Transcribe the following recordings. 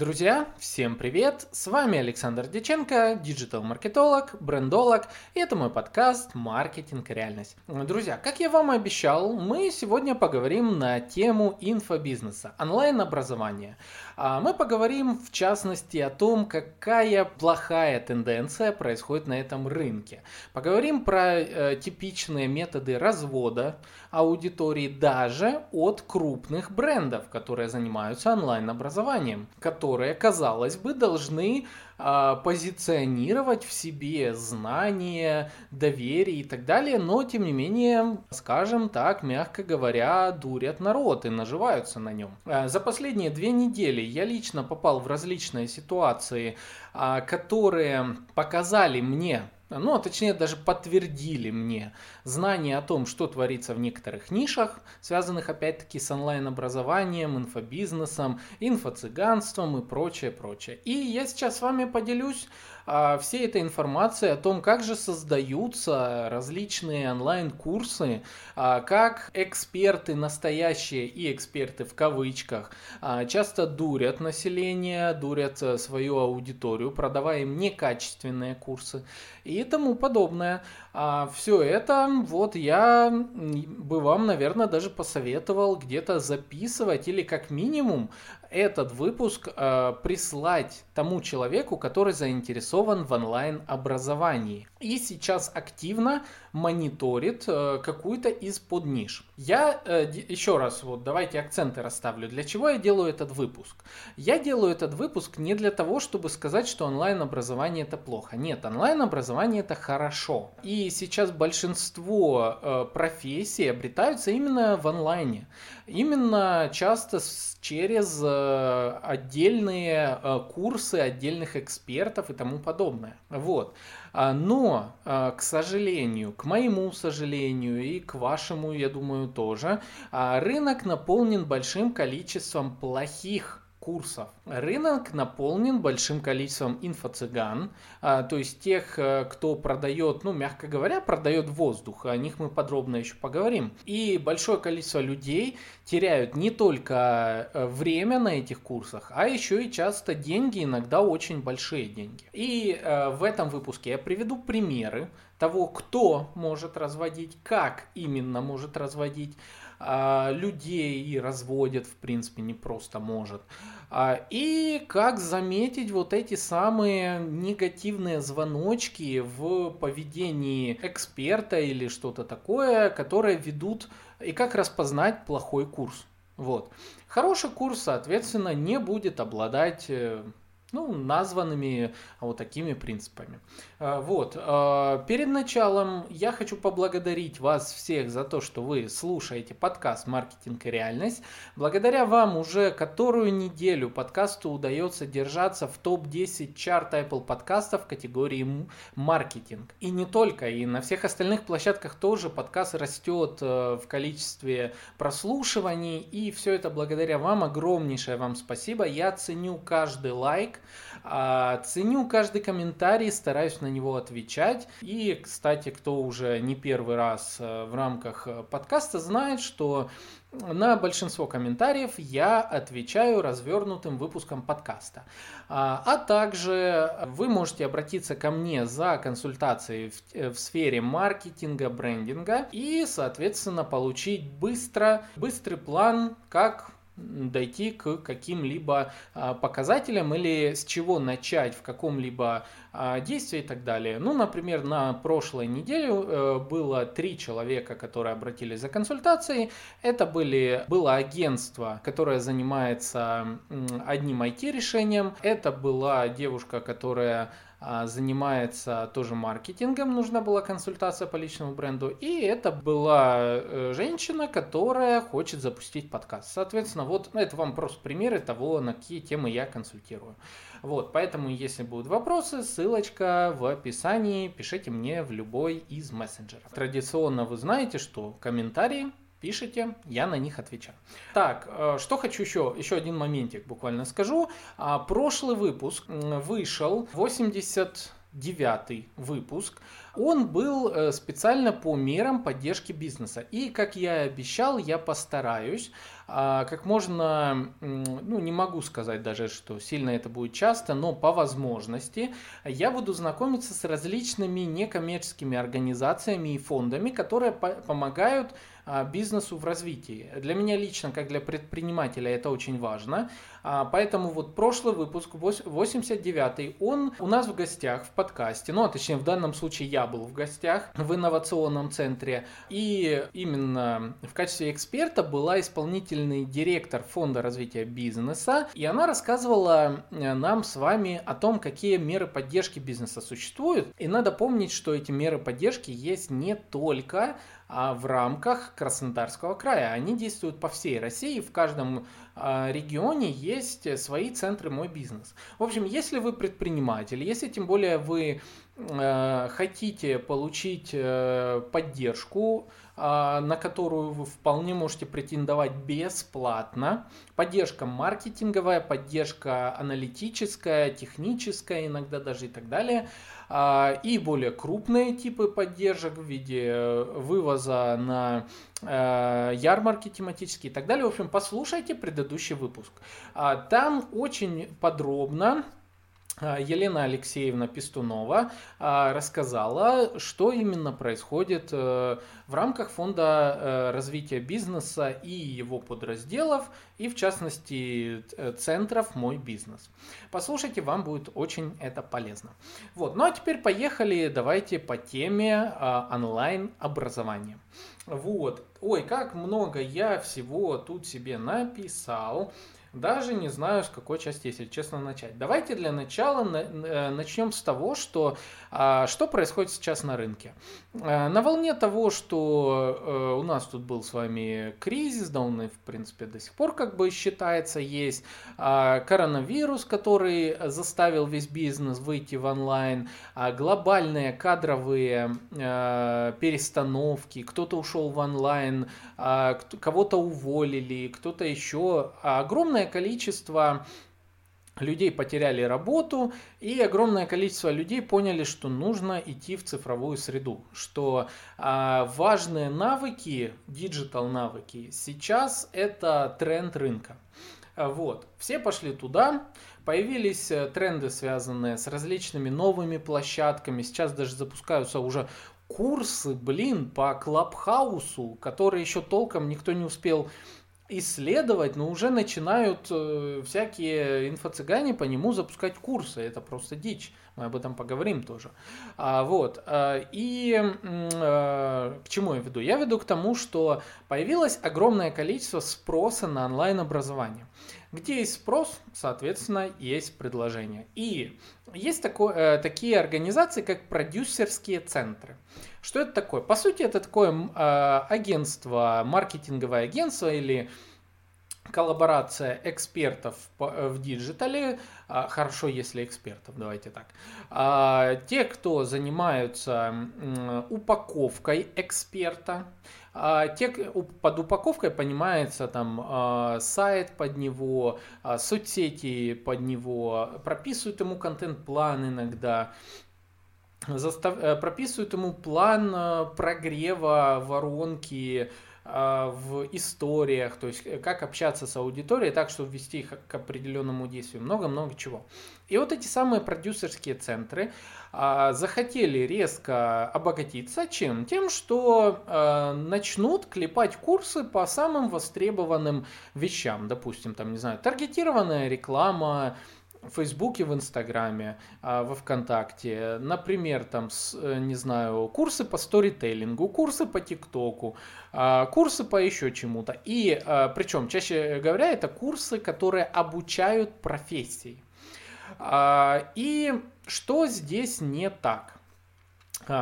Друзья, всем привет! С вами Александр Деченко, диджитал-маркетолог, брендолог, и это мой подкаст «Маркетинг реальность». Друзья, как я вам и обещал, мы сегодня поговорим на тему инфобизнеса, онлайн-образования. А мы поговорим в частности о том, какая плохая тенденция происходит на этом рынке. Поговорим про э, типичные методы развода аудитории даже от крупных брендов, которые занимаются онлайн-образованием, которые которые, казалось бы, должны э, позиционировать в себе знания, доверие и так далее, но тем не менее, скажем так, мягко говоря, дурят народ и наживаются на нем. Э, за последние две недели я лично попал в различные ситуации, э, которые показали мне ну, а точнее даже подтвердили мне знание о том, что творится в некоторых нишах, связанных опять-таки с онлайн-образованием, инфобизнесом, инфо-цыганством и прочее, прочее. И я сейчас с вами поделюсь всей этой информацией о том, как же создаются различные онлайн-курсы, а, как эксперты настоящие и эксперты в кавычках а, часто дурят население, дурят э, свою аудиторию, продавая им некачественные курсы и тому подобное. А все это вот я бы вам, наверное, даже посоветовал где-то записывать или как минимум этот выпуск э, прислать тому человеку, который заинтересован в онлайн-образовании. И сейчас активно мониторит э, какую-то из подниш. Я э, еще раз вот давайте акценты расставлю. Для чего я делаю этот выпуск? Я делаю этот выпуск не для того, чтобы сказать, что онлайн-образование это плохо. Нет, онлайн-образование это хорошо. И сейчас большинство э, профессий обретаются именно в онлайне. Именно часто через отдельные курсы отдельных экспертов и тому подобное. Вот. А, но, э, к сожалению, к моему сожалению и к вашему, я думаю, тоже, а, рынок наполнен большим количеством плохих курсов. Рынок наполнен большим количеством инфо-цыган, а, то есть тех, э, кто продает, ну, мягко говоря, продает воздух, о них мы подробно еще поговорим. И большое количество людей теряют не только э, время на этих курсах, а еще и часто деньги, иногда очень большие деньги. И э, в этом выпуске я приведу примеры того, кто может разводить, как именно может разводить, людей и разводят, в принципе, не просто может. А, и как заметить вот эти самые негативные звоночки в поведении эксперта или что-то такое, которые ведут, и как распознать плохой курс. Вот. Хороший курс, соответственно, не будет обладать э, ну, названными вот такими принципами. А, вот. А, перед началом я хочу поблагодарить вас всех за то, что вы слушаете подкаст «Маркетинг и реальность». Благодаря вам уже которую неделю подкасту удается держаться в топ-10 чарта Apple подкастов категории «Маркетинг». И не только, и на всех остальных площадках тоже подкаст растет э, в количестве прослушиваний. И все это благодаря вам. Огромнейшее вам спасибо. Я ценю каждый лайк, а, ценю каждый комментарий, стараюсь на него отвечать. И, кстати, кто уже не первый раз э, в рамках э, подкаста знает, что на большинство комментариев я отвечаю развернутым выпуском подкаста. А, а также вы можете обратиться ко мне за консультацией в, э, в сфере маркетинга, брендинга и, соответственно, получить быстро, быстрый план, как дойти к каким-либо а, показателям или с чего начать в каком-либо а, действии и так далее. Ну, например, на прошлой неделе э, было три человека, которые обратились за консультацией. Это были, было агентство, которое занимается одним IT-решением. Это была девушка, которая занимается тоже маркетингом, нужна была консультация по личному бренду, и это была э, женщина, которая хочет запустить подкаст. Соответственно, вот ну, это вам просто примеры того, на какие темы я консультирую. Вот, поэтому, если будут вопросы, ссылочка в описании, пишите мне в любой из мессенджеров. Традиционно вы знаете, что комментарии пишите, я на них отвечаю. Так, э, что хочу еще, еще один моментик буквально скажу. А, прошлый выпуск вышел, 89 выпуск. Он был э, специально по мерам поддержки бизнеса. И, как я и обещал, я постараюсь а, как можно, ну не могу сказать даже, что сильно это будет часто, но по возможности я буду знакомиться с различными некоммерческими организациями и фондами, которые помогают бизнесу в развитии. Для меня лично, как для предпринимателя, это очень важно. А, поэтому вот прошлый выпуск, 89-й, он у нас в гостях в подкасте, ну, а точнее, в данном случае я был в гостях в инновационном центре, и именно в качестве эксперта была исполнительный директор фонда развития бизнеса, и она рассказывала э, нам с вами о том, какие меры поддержки бизнеса существуют. И надо помнить, что эти меры поддержки есть не только а в рамках Краснодарского края. Они действуют по всей России, в каждом а, регионе есть свои центры «Мой бизнес». В общем, если вы предприниматель, если тем более вы э, хотите получить э, поддержку, а, на которую вы вполне можете претендовать бесплатно. Поддержка маркетинговая, поддержка аналитическая, техническая, иногда даже и так далее – а, и более крупные типы поддержек в виде э, вывоза на э, ярмарки тематические и так далее. В общем, послушайте предыдущий выпуск. А, там очень подробно а, Елена Алексеевна Пестунова а, рассказала, что именно происходит э, в рамках фонда э, развития бизнеса и его подразделов, и в частности центров «Мой бизнес». Послушайте, вам будет очень это полезно. Вот, ну а теперь поехали, давайте по теме а, онлайн-образования. Вот, ой, как много я всего тут себе написал. Даже не знаю, с какой части, если честно, начать. Давайте для начала э, начнем с того, что, а, что происходит сейчас на рынке. Э, на волне того, что э, у нас тут был с вами кризис, да он и в принципе до сих пор как бы считается есть, а, коронавирус, который заставил весь бизнес выйти в онлайн, а, глобальные кадровые перестановки, кто-то ушел в онлайн, кого-то уволили, кто-то еще, огромное количество людей потеряли работу, и огромное количество людей поняли, что нужно идти в цифровую среду, что а, важные навыки, digital навыки, сейчас это тренд рынка. Вот, все пошли туда, появились э, тренды, связанные с различными новыми площадками, сейчас даже запускаются уже курсы, блин, по Клабхаусу, которые еще толком никто не успел исследовать, но уже начинают э, всякие инфо-цыгане по нему запускать курсы. Это просто дичь. Мы об этом поговорим тоже. А, вот. А, и а, к чему я веду? Я веду к тому, что появилось огромное количество спроса на онлайн-образование. Где есть спрос, соответственно, есть предложение. И есть такое, э, такие организации, как продюсерские центры. Что это такое? По сути, это такое э, агентство, маркетинговое агентство или коллаборация экспертов э, в digital'е, а, хорошо, если экспертов, давайте так. А, те, кто занимаются упаковкой эксперта, те, под упаковкой понимается там сайт под него, соцсети под него, прописывают ему контент-план иногда, застав... Э, прописывают ему план э, прогрева воронки, а, в историях, то есть э, как общаться с аудиторией так, чтобы ввести их к определенному действию, много-много чего. И вот эти самые продюсерские центры а, захотели резко обогатиться чем? Тем, что а, начнут клепать курсы по самым востребованным вещам, допустим, там, не знаю, таргетированная реклама, в Фейсбуке, в Инстаграме, а, во Вконтакте, например, там, э, не знаю, курсы по сторителлингу, курсы по ТикТоку, а, курсы по еще чему-то. И а, причем, чаще говоря, это курсы, которые обучают профессии. И что здесь не так?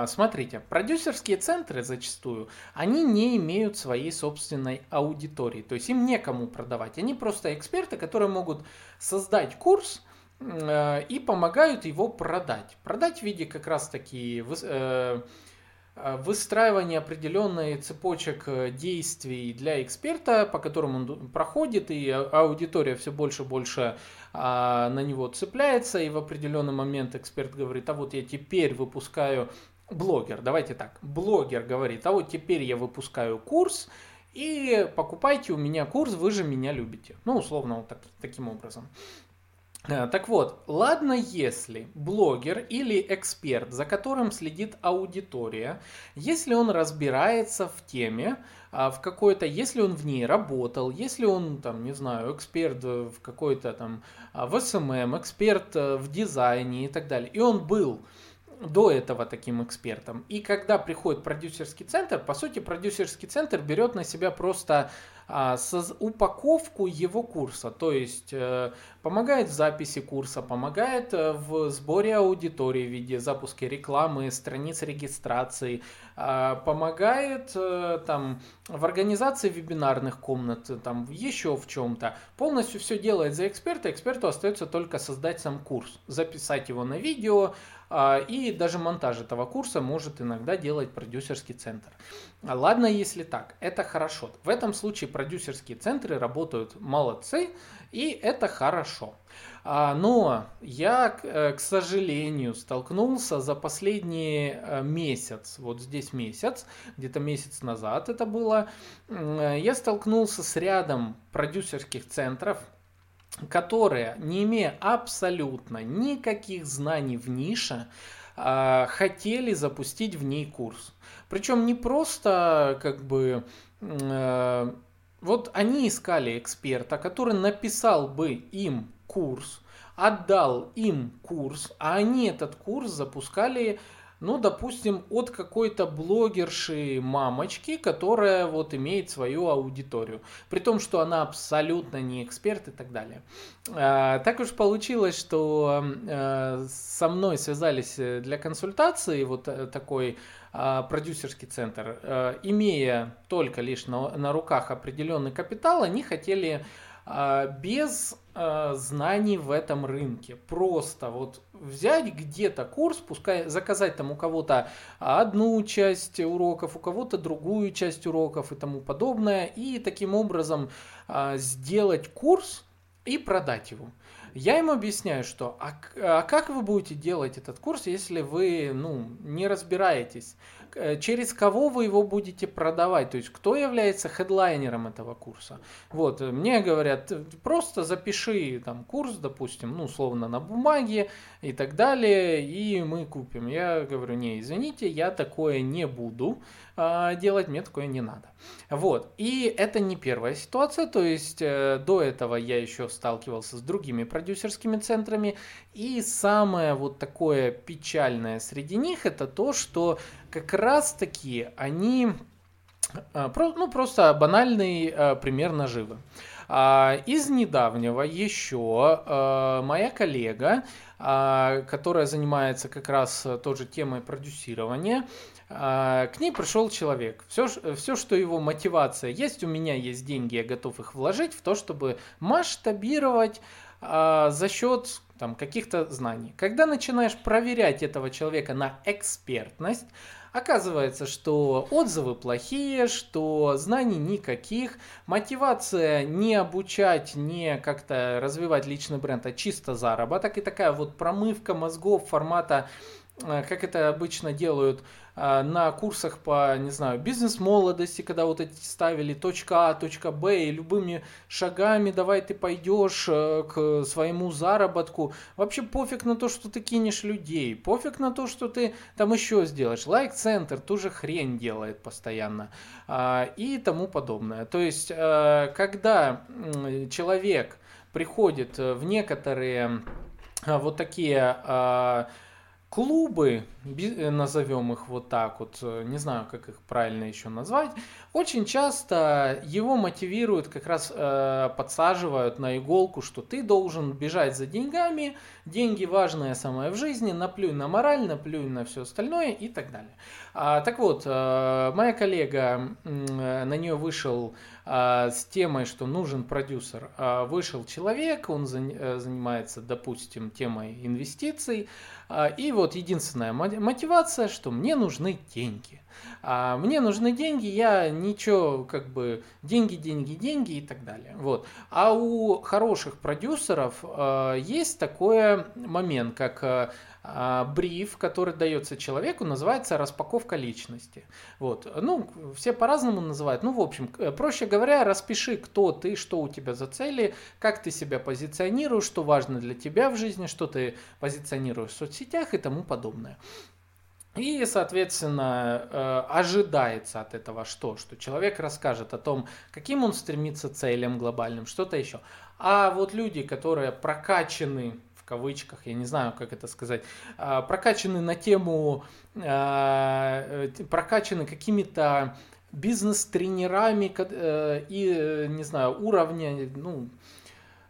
Смотрите, продюсерские центры зачастую, они не имеют своей собственной аудитории, то есть им некому продавать. Они просто эксперты, которые могут создать курс, и помогают его продать. Продать в виде как раз таки э, э, выстраивания определенной цепочек действий для эксперта, по которым он проходит, и аудитория все больше и больше а, на него цепляется, и в определенный момент эксперт говорит, а вот я теперь выпускаю блогер, давайте так, блогер говорит, а вот теперь я выпускаю курс, и покупайте у меня курс, вы же меня любите. Ну, условно, вот так, таким образом. Э, так вот, ладно, если блогер или эксперт, за которым следит аудитория, если он разбирается в теме, а, в какой-то, если он в ней работал, если он, там, не знаю, эксперт в какой-то там а, в SMM, эксперт э, в дизайне и так далее, и он был до этого таким экспертом. И когда приходит продюсерский центр, по сути, продюсерский центр берет на себя просто упаковку его курса, то есть э, помогает в записи курса, помогает э, в сборе аудитории в виде запуска рекламы, страниц регистрации, э, помогает э, там в организации вебинарных комнат, там еще в чем-то. Полностью все делает за эксперта, эксперту остается только создать сам курс, записать его на видео, а, и даже монтаж этого курса может иногда делать продюсерский центр. Ладно, если так, это хорошо. В этом случае продюсерские центры работают молодцы, и это хорошо. А, но я, э, к сожалению, столкнулся за последний э, месяц, вот здесь месяц, где-то месяц назад это было, я столкнулся с рядом продюсерских центров, которые, не имея абсолютно никаких знаний в нише, а, хотели запустить в ней курс. Причем не просто как бы э, вот они искали эксперта, который написал бы им курс, отдал им курс, а они этот курс запускали ну, допустим, от какой-то блогерши мамочки, которая вот имеет свою аудиторию. При том, что она абсолютно не эксперт и так далее. А, так уж получилось, что а, со мной связались э, для консультации вот э, такой а, продюсерский центр, имея только лишь на, на руках определенный капитал, они хотели а, без а, знаний в этом рынке. Просто вот взять где-то курс, пускай заказать там у кого-то одну часть уроков, у кого-то другую часть уроков и тому подобное, и таким образом а, сделать курс и продать его. Я им объясняю, что а, а как вы будете делать этот курс, если вы ну, не разбираетесь? Э, через кого вы его будете продавать, то есть кто является хедлайнером этого курса. Вот, мне говорят, просто запиши там курс, допустим, ну, условно, на бумаге и так далее, и мы купим. Я говорю, не, извините, я такое не буду э, делать, мне такое не надо. Вот, и это не первая ситуация, то есть э, до этого я еще сталкивался с другими продюсерскими центрами, и самое вот такое печальное среди них это то, что как раз таки они, а, ну просто банальный а, пример наживы. А, из недавнего еще моя коллега, которая занимается как раз тоже темой продюсирования, к ней пришел человек. Все, все, что его мотивация есть, у меня есть деньги, я готов их вложить в то, чтобы масштабировать за счет там, каких-то знаний. Когда начинаешь проверять этого человека на экспертность, Оказывается, что отзывы плохие, что знаний никаких, мотивация не обучать, не как-то развивать личный бренд, а чисто заработок. И такая вот промывка мозгов формата Э, как это обычно делают на курсах по, не знаю, бизнес-молодости, когда вот эти ставили точка А, точка Б, и любыми шагами давай ты пойдешь э, к своему заработку. Вообще пофиг на то, что ты кинешь людей, пофиг на то, что ты там еще сделаешь. Лайк-центр ту же хрень делает постоянно и тому подобное. То есть, когда человек приходит в некоторые вот такие клубы, э, назовем их вот так вот, э, не знаю, как их правильно еще назвать, очень часто его мотивируют, как раз э, подсаживают на иголку, что ты должен бежать за деньгами, деньги важное самое в жизни, наплюй на мораль, наплюй на все остальное и так далее. А, так вот, э, моя коллега, э, на нее вышел а, с темой, что нужен продюсер. А, вышел человек, он э, занимается, допустим, темой инвестиций, и вот единственная мотивация, что мне нужны деньги. Мне нужны деньги, я ничего, как бы, деньги, деньги, деньги и так далее. Вот. А у хороших продюсеров есть такой момент, как а, бриф, который дается человеку, называется распаковка личности. Вот. Ну, все по-разному называют. Ну, в общем, проще говоря, распиши, кто ты, что у тебя за цели, как ты себя позиционируешь, что важно для тебя в жизни, что ты позиционируешь в соцсетях и тому подобное. И, соответственно, э, ожидается от этого что? Что человек расскажет о том, каким он стремится целям глобальным, что-то еще. А вот люди, которые прокачаны кавычках, я не знаю, как это сказать, а, прокачаны на тему, а, э, прокачаны какими-то бизнес-тренерами э, и, не знаю, уровня, ну,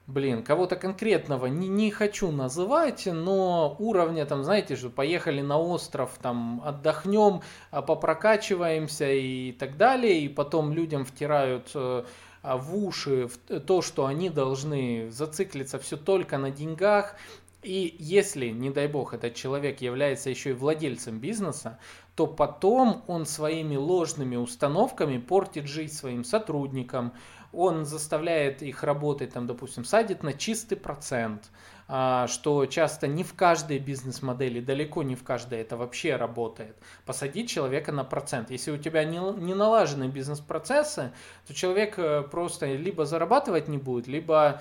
блин, кого-то конкретного не, не хочу называть, но уровня там, знаете же, поехали на остров, там отдохнем, а, попрокачиваемся и так далее, и потом людям втирают э, в уши то, что они должны зациклиться все только на деньгах. И если, не дай бог, этот человек является еще и владельцем бизнеса, то потом он своими ложными установками портит жизнь своим сотрудникам, он заставляет их работать, там, допустим, садит на чистый процент, а, что часто не в каждой бизнес-модели, далеко не в каждой это вообще работает. Посадить человека на процент. Если у тебя не, не налажены бизнес-процессы, то человек э, просто либо зарабатывать не будет, либо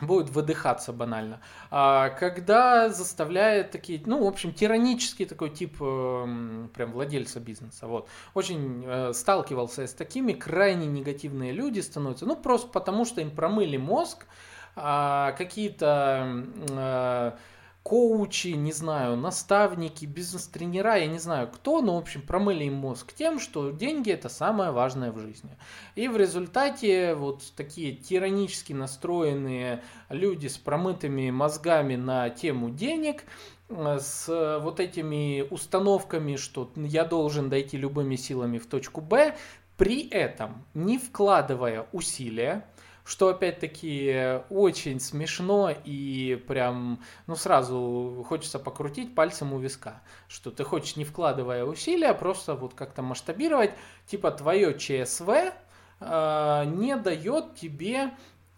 будет выдыхаться банально. А когда заставляет такие, ну, в общем, тиранический такой тип э, прям владельца бизнеса. Вот. Очень э, сталкивался с такими, крайне негативные люди становятся, ну, просто потому что им промыли мозг, а, какие-то а, коучи, не знаю, наставники, бизнес-тренера, я не знаю кто, но, в общем, промыли им мозг тем, что деньги это самое важное в жизни. И в результате вот такие тиранически настроенные люди с промытыми мозгами на тему денег, а, с вот этими установками, что я должен дойти любыми силами в точку Б, при этом не вкладывая усилия, что опять-таки очень смешно и прям, ну сразу хочется покрутить пальцем у виска, что ты хочешь не вкладывая усилия, просто вот как-то масштабировать, типа твое ЧСВ э, не дает тебе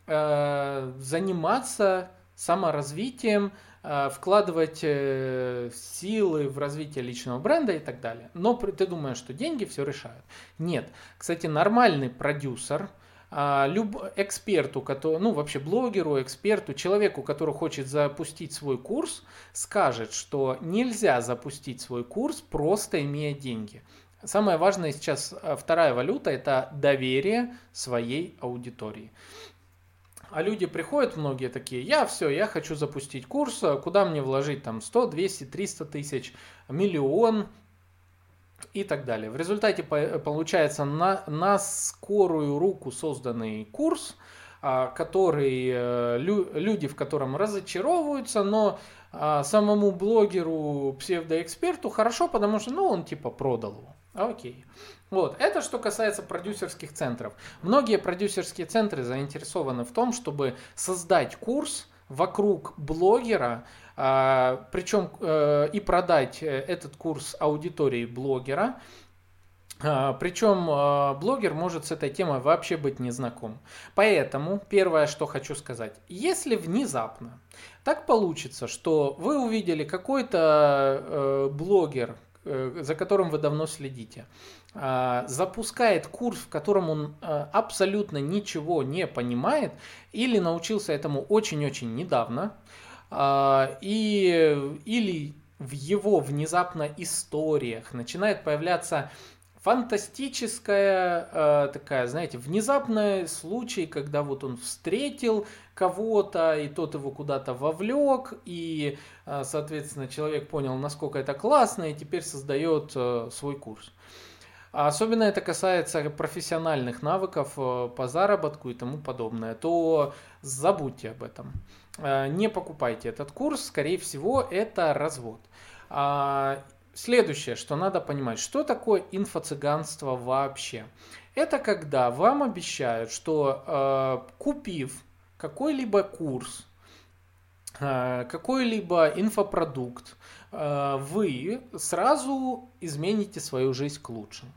э, заниматься саморазвитием, э, вкладывать э, силы в развитие личного бренда и так далее. Но ты думаешь, что деньги все решают. Нет. Кстати, нормальный продюсер – люб, эксперту, который, ну вообще блогеру, эксперту, человеку, который хочет запустить свой курс, скажет, что нельзя запустить свой курс просто имея деньги. Самое важное сейчас, а, вторая валюта, это доверие своей аудитории. А люди приходят, многие такие, я все, я хочу запустить курс, а куда мне вложить там 100, 200, 300 тысяч, миллион, и так далее. В результате получается на, на скорую руку созданный курс, а, который э, люди в котором разочаровываются, но а, самому блогеру, псевдоэксперту хорошо, потому что ну, он типа продал его. Окей. Вот. Это что касается продюсерских центров. Многие продюсерские центры заинтересованы в том, чтобы создать курс вокруг блогера, а, причем э, и продать э, этот курс аудитории блогера. А, причем а, блогер может с этой темой вообще быть не знаком. Поэтому первое, что хочу сказать. Если внезапно так получится, что вы увидели какой-то э, блогер, за которым вы давно следите, запускает курс, в котором он абсолютно ничего не понимает или научился этому очень-очень недавно, а, и, или в его внезапно историях начинает появляться фантастическая такая, знаете, внезапный случай, когда вот он встретил кого-то, и тот его куда-то вовлек, и, соответственно, человек понял, насколько это классно, и теперь создает свой курс. Особенно это касается профессиональных навыков э, по заработку и тому подобное, то забудьте об этом. Э, не покупайте этот курс, скорее всего, это развод. А, следующее, что надо понимать, что такое инфо-цыганство вообще? Это когда вам обещают, что э, купив какой-либо курс, какой-либо инфопродукт, вы сразу измените свою жизнь к лучшему.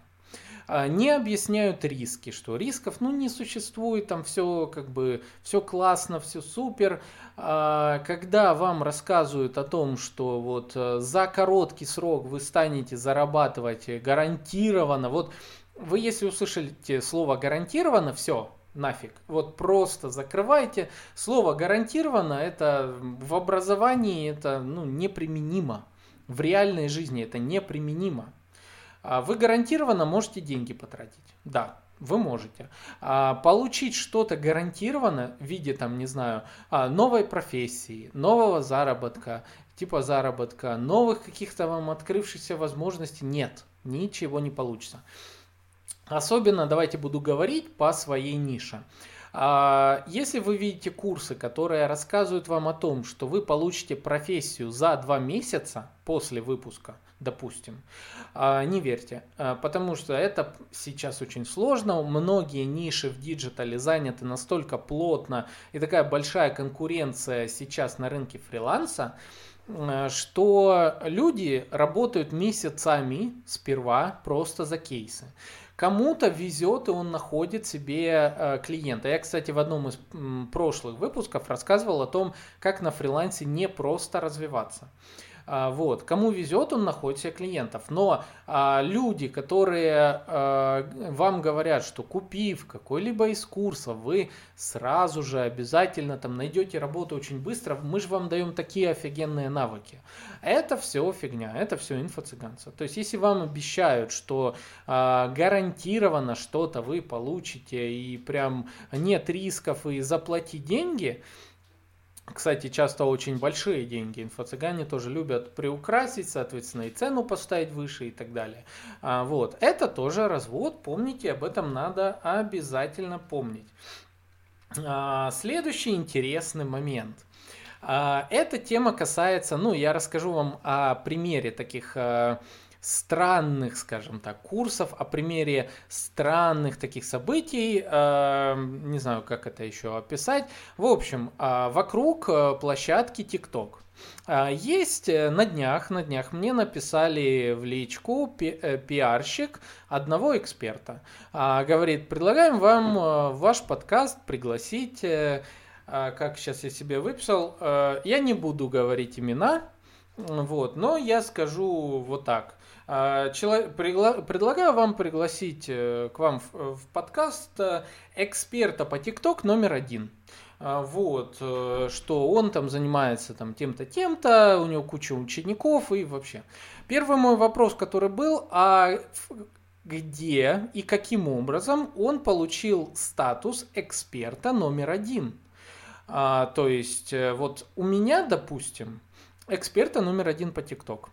А, не объясняют риски, что рисков ну, не существует, там все как бы все классно, все супер. А, когда вам рассказывают о том, что вот э, за короткий срок вы станете зарабатывать гарантированно, вот вы если услышите слово гарантированно, все, нафиг. Вот просто закрывайте. Слово гарантированно это в образовании это ну, неприменимо. В реальной жизни это неприменимо. А вы гарантированно можете деньги потратить. Да, вы можете. А получить что-то гарантированно в виде, там, не знаю, а, новой профессии, нового заработка, типа заработка, новых каких-то вам открывшихся возможностей нет. Ничего не получится. Особенно, давайте буду говорить по своей нише. Если вы видите курсы, которые рассказывают вам о том, что вы получите профессию за два месяца после выпуска – допустим. А, не верьте, а, потому что это сейчас очень сложно. Многие ниши в digital'е заняты настолько плотно и такая большая конкуренция сейчас на рынке фриланса, а, что люди работают месяцами сперва просто за кейсы. Кому-то везет, и он находит себе клиента. Я, кстати, в одном из прошлых выпусков рассказывал о том, как на фрилансе не просто развиваться. А, вот. Кому везет, он находит себе клиентов. Но а, люди, которые а, вам говорят, что купив какой-либо из курсов, вы сразу же обязательно там найдете работу очень быстро, мы же вам даем такие офигенные навыки. Это все фигня, это все инфо-цыганство. То есть, если вам обещают, что а, гарантированно что-то вы получите и прям нет рисков и заплатить деньги, кстати, часто очень большие деньги. Инфо-цыгане тоже любят приукрасить, соответственно, и цену поставить выше и так далее. А, вот. Это тоже развод. Помните, об этом надо обязательно помнить. А, следующий интересный момент. А, эта тема касается, ну, я расскажу вам о примере таких а, странных, скажем так, курсов, о примере странных таких событий, э, не знаю, как это еще описать. В общем, э, вокруг э, площадки TikTok. Э, есть э, на днях, на днях мне написали в личку пи пиарщик одного эксперта. Говорит, предлагаем вам ваш подкаст пригласить, как сейчас я себе выписал, я не буду говорить имена, вот, но я скажу вот так. А, Человек, пригла, предлагаю вам пригласить э, к вам в, в подкаст э, эксперта по ТикТок номер один. А, вот, э, что он там занимается там тем-то, тем-то, у него куча учеников и вообще. Первый мой вопрос, который был, а где и каким образом он получил статус эксперта номер один? А, то есть, вот у меня, допустим, эксперта номер один по ТикТок.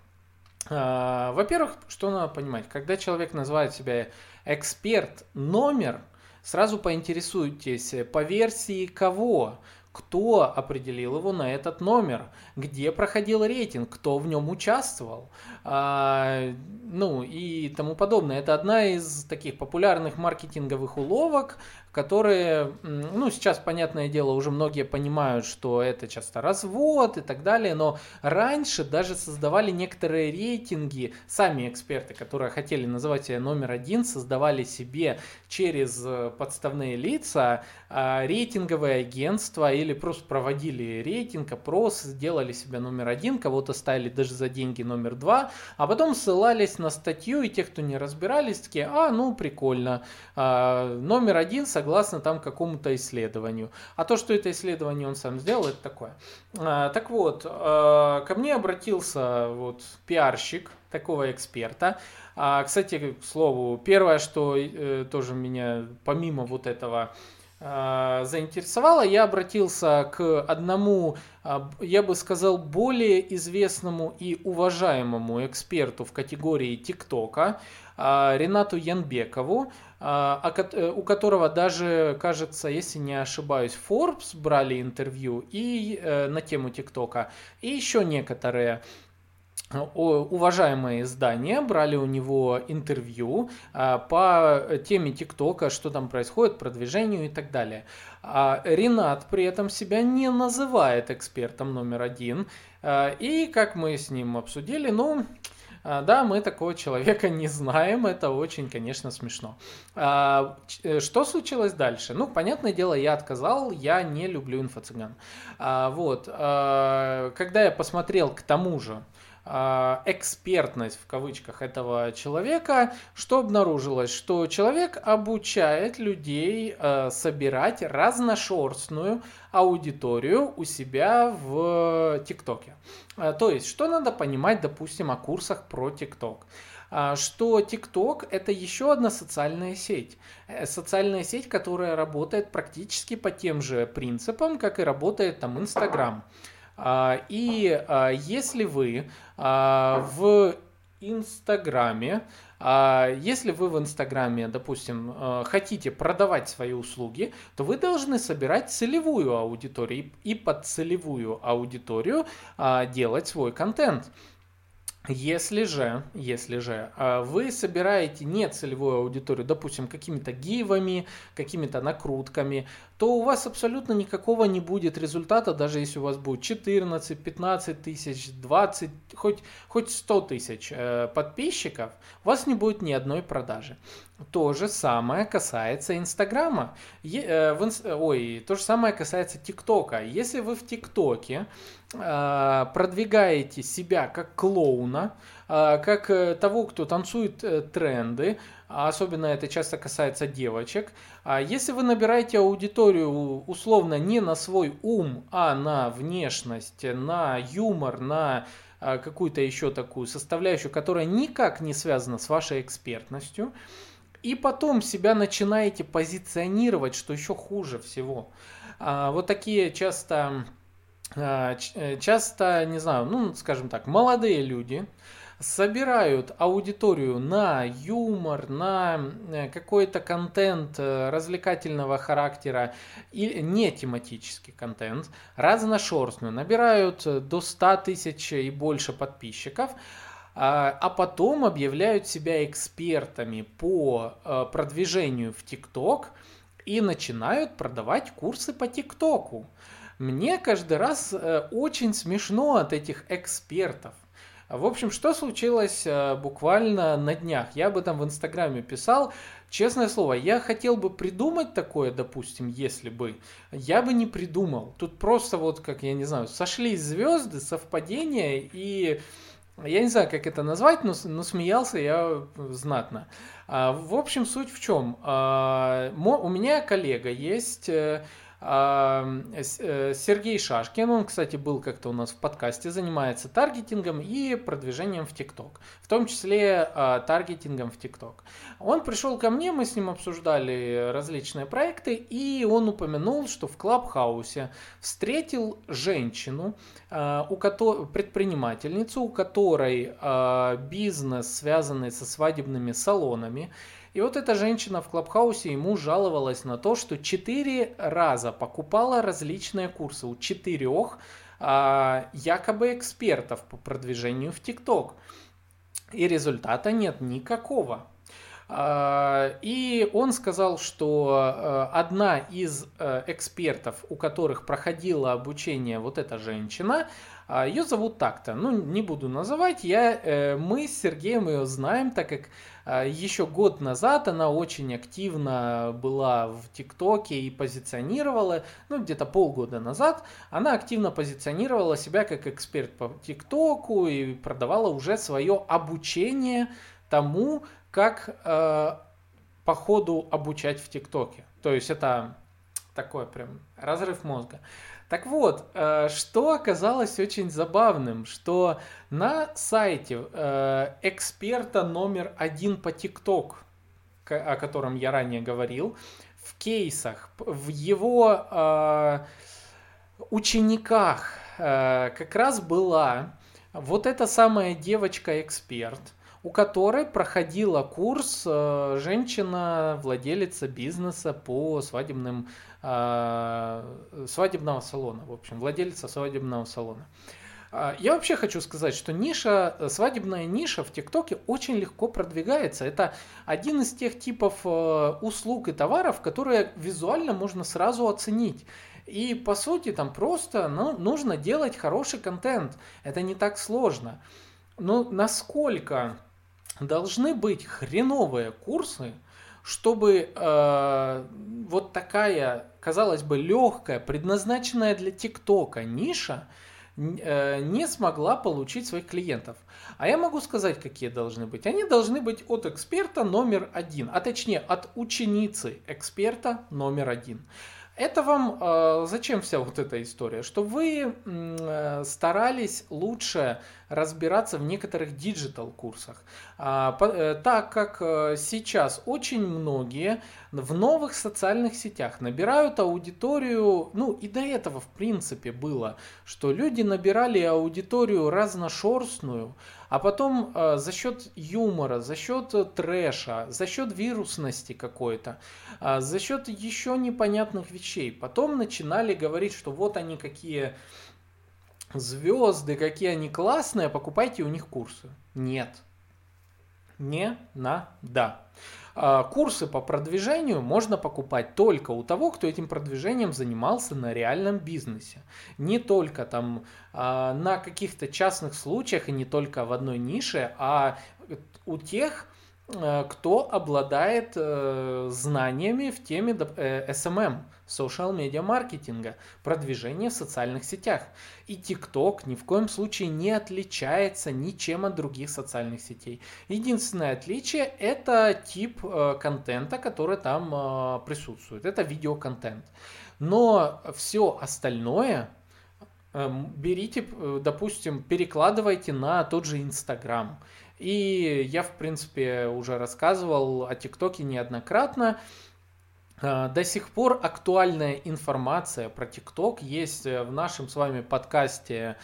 А, во-первых, что надо понимать, когда человек называет себя эксперт номер, сразу поинтересуйтесь, по версии кого, кто определил его на этот номер, где проходил рейтинг, кто в нем участвовал, а, ну и тому подобное. Это одна из таких популярных маркетинговых уловок, которые, ну, сейчас, понятное дело, уже многие понимают, что это часто развод и так далее, но раньше даже создавали некоторые рейтинги, сами эксперты, которые хотели называть себя номер один, создавали себе через э, подставные лица а, рейтинговое агентство или просто проводили рейтинг, опрос, сделали себя номер один, кого-то ставили даже за деньги номер два, а потом ссылались на статью, и те, кто не разбирались, такие, а, ну, прикольно, а, номер один, согласно согласно там какому-то исследованию. А то, что это исследование он сам сделал, это такое. А, так вот, а, ко мне обратился вот пиарщик такого эксперта. А, кстати, к слову, первое, что э, тоже меня помимо вот этого заинтересовало, я обратился к одному, я бы сказал, более известному и уважаемому эксперту в категории ТикТока, Ренату Янбекову. А, э, у которого даже, кажется, если не ошибаюсь, Forbes брали интервью и э, на тему ТикТока, и еще некоторые уважаемые издания брали у него интервью а, по теме ТикТока, что там происходит, продвижению и так далее. А Ренат при этом себя не называет экспертом номер один. А, и как мы с ним обсудили, ну, да, мы такого человека не знаем, это очень, конечно, смешно. Э, что случилось дальше? Ну, понятное дело, я отказал, я не люблю инфо-цыган. Вот, когда я посмотрел к тому же, а, экспертность в кавычках этого человека, что обнаружилось, что человек обучает людей э, собирать разношерстную аудиторию у себя в ТикТоке. Э, то есть, что надо понимать, допустим, о курсах про ТикТок? А, что TikTok это еще одна социальная сеть. Э, социальная сеть, которая работает практически по тем же принципам, как и работает там Instagram. А, и а, если вы а, в Инстаграме, если вы в Инстаграме, допустим, хотите продавать свои услуги, то вы должны собирать целевую аудиторию и под целевую аудиторию делать свой контент. Если же, если же вы собираете не целевую аудиторию, допустим, какими-то гивами, какими-то накрутками, то у вас абсолютно никакого не будет результата, даже если у вас будет 14, 15 тысяч, 20, хоть, хоть 100 тысяч э, подписчиков, у вас не будет ни одной продажи. То же самое касается Инстаграма. Э, ой, то же самое касается ТикТока. Если вы в ТикТоке э, продвигаете себя как клоуна, э, как того, кто танцует тренды, особенно это часто касается девочек, а если вы набираете аудиторию условно не на свой ум, а на внешность, на юмор, на какую-то еще такую составляющую, которая никак не связана с вашей экспертностью, и потом себя начинаете позиционировать, что еще хуже всего. А, вот такие часто, а, э, часто, не знаю, ну, скажем так, молодые люди собирают аудиторию на юмор, на э, какой-то контент э, развлекательного характера и не тематический контент, разношерстную, набирают до 100 тысяч и больше подписчиков, а, а потом объявляют себя экспертами по э, продвижению в ТикТок и начинают продавать курсы по ТикТоку. Мне каждый раз э, очень смешно от этих экспертов. В общем, что случилось э, буквально на днях? Я об этом в Инстаграме писал. Честное слово, я хотел бы придумать такое, допустим, если бы. Я бы не придумал. Тут просто вот, как я не знаю, сошлись звезды, совпадения и я не знаю, как это назвать, но, но смеялся я знатно. А, в общем, суть в чем? А, у меня коллега есть, э, Сергей Шашкин, он, кстати, был как-то у нас в подкасте, занимается таргетингом и продвижением в ТикТок, в том числе а, таргетингом в ТикТок. Он пришел ко мне, мы с ним обсуждали различные проекты, и он упомянул, что в Клабхаусе встретил женщину, а, у которой, предпринимательницу, у которой а, бизнес, связанный со свадебными салонами, и вот эта женщина в Клабхаусе ему жаловалась на то, что четыре раза покупала различные курсы у четырех а, якобы экспертов по продвижению в ТикТок. И результата нет никакого. А, и он сказал, что а, одна из а, экспертов, у которых проходило обучение вот эта женщина, ее зовут так-то. Ну, не буду называть. Я, э, мы с Сергеем ее знаем, так как а, Еще год назад она очень активно была в ТикТоке и позиционировала, ну где-то полгода назад, она активно позиционировала себя как эксперт по ТикТоку и продавала уже свое обучение тому, как э, по ходу обучать в ТикТоке. То есть это такой прям разрыв мозга. Так вот, э, что оказалось очень забавным, что на сайте э, эксперта номер один по ТикТок, о котором я ранее говорил, в кейсах, в его э, учениках как раз была вот эта самая девочка-эксперт, у которой проходила курс женщина, владелица бизнеса по свадебным а, свадебного салона, в общем, владельца свадебного салона. А, я вообще хочу сказать, что ниша, э, свадебная ниша в ТикТоке очень легко продвигается. Это один из тех типов э, услуг и товаров, которые визуально можно сразу оценить. И по сути там просто ну, нужно делать хороший контент. Это не так сложно. Но насколько должны быть хреновые курсы, чтобы э, вот такая, казалось бы, легкая, предназначенная для ТикТока ниша – Э, не смогла получить своих клиентов. А я могу сказать, какие должны быть. Они должны быть от эксперта номер один, а точнее от ученицы эксперта номер один. Это вам э, зачем вся вот эта история? Что вы э, старались лучше разбираться в некоторых digital курсах. А, э, так как э, сейчас очень многие в новых социальных сетях набирают аудиторию, ну и до этого в принципе было, что люди набирали аудиторию разношерстную, а потом э, за счет юмора, за счет трэша, за счет вирусности какой-то, э, за счет еще непонятных вещей, потом начинали говорить, что вот они какие звезды, какие они классные, покупайте у них курсы. Нет. Не надо. А, курсы по продвижению можно покупать только у того, кто этим продвижением занимался на реальном бизнесе. Не только там а, на каких-то частных случаях и не только в одной нише, а у тех, Э, кто обладает э, знаниями в теме э, SMM, media маркетинга, продвижения в социальных сетях. И TikTok ни в коем случае не отличается ничем от других социальных сетей. Единственное отличие это тип контента, который там присутствует. Это видеоконтент. Но все остальное берите, допустим, перекладывайте на тот же Инстаграм и я, в принципе, уже рассказывал о ТикТоке неоднократно. А, до сих пор актуальная информация про ТикТок есть в нашем с вами подкасте